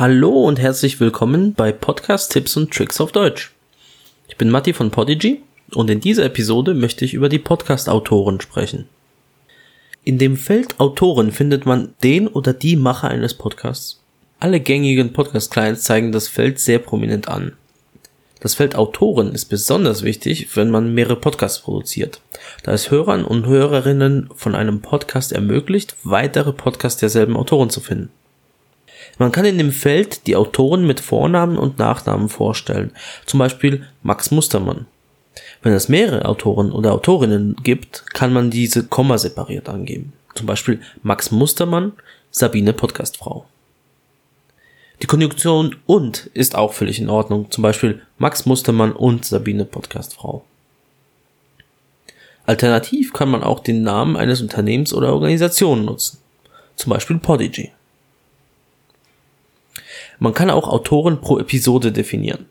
Hallo und herzlich willkommen bei Podcast Tipps und Tricks auf Deutsch. Ich bin Matti von Podigy und in dieser Episode möchte ich über die Podcast-Autoren sprechen. In dem Feld Autoren findet man den oder die Macher eines Podcasts. Alle gängigen Podcast-Clients zeigen das Feld sehr prominent an. Das Feld Autoren ist besonders wichtig, wenn man mehrere Podcasts produziert, da es Hörern und Hörerinnen von einem Podcast ermöglicht, weitere Podcasts derselben Autoren zu finden. Man kann in dem Feld die Autoren mit Vornamen und Nachnamen vorstellen, zum Beispiel Max Mustermann. Wenn es mehrere Autoren oder Autorinnen gibt, kann man diese Komma separiert angeben. Zum Beispiel Max Mustermann, Sabine Podcastfrau. Die Konjunktion und ist auch völlig in Ordnung, zum Beispiel Max Mustermann und Sabine Podcastfrau. Alternativ kann man auch den Namen eines Unternehmens oder Organisation nutzen, zum Beispiel Podigy. Man kann auch Autoren pro Episode definieren.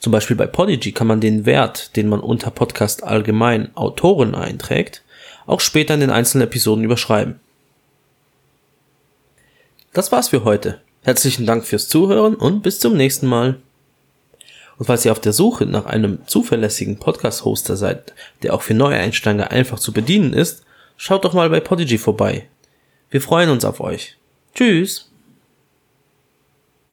Zum Beispiel bei Podigy kann man den Wert, den man unter Podcast allgemein Autoren einträgt, auch später in den einzelnen Episoden überschreiben. Das war's für heute. Herzlichen Dank fürs Zuhören und bis zum nächsten Mal. Und falls ihr auf der Suche nach einem zuverlässigen Podcast-Hoster seid, der auch für Neueinsteiger einfach zu bedienen ist, schaut doch mal bei Podigy vorbei. Wir freuen uns auf euch. Tschüss!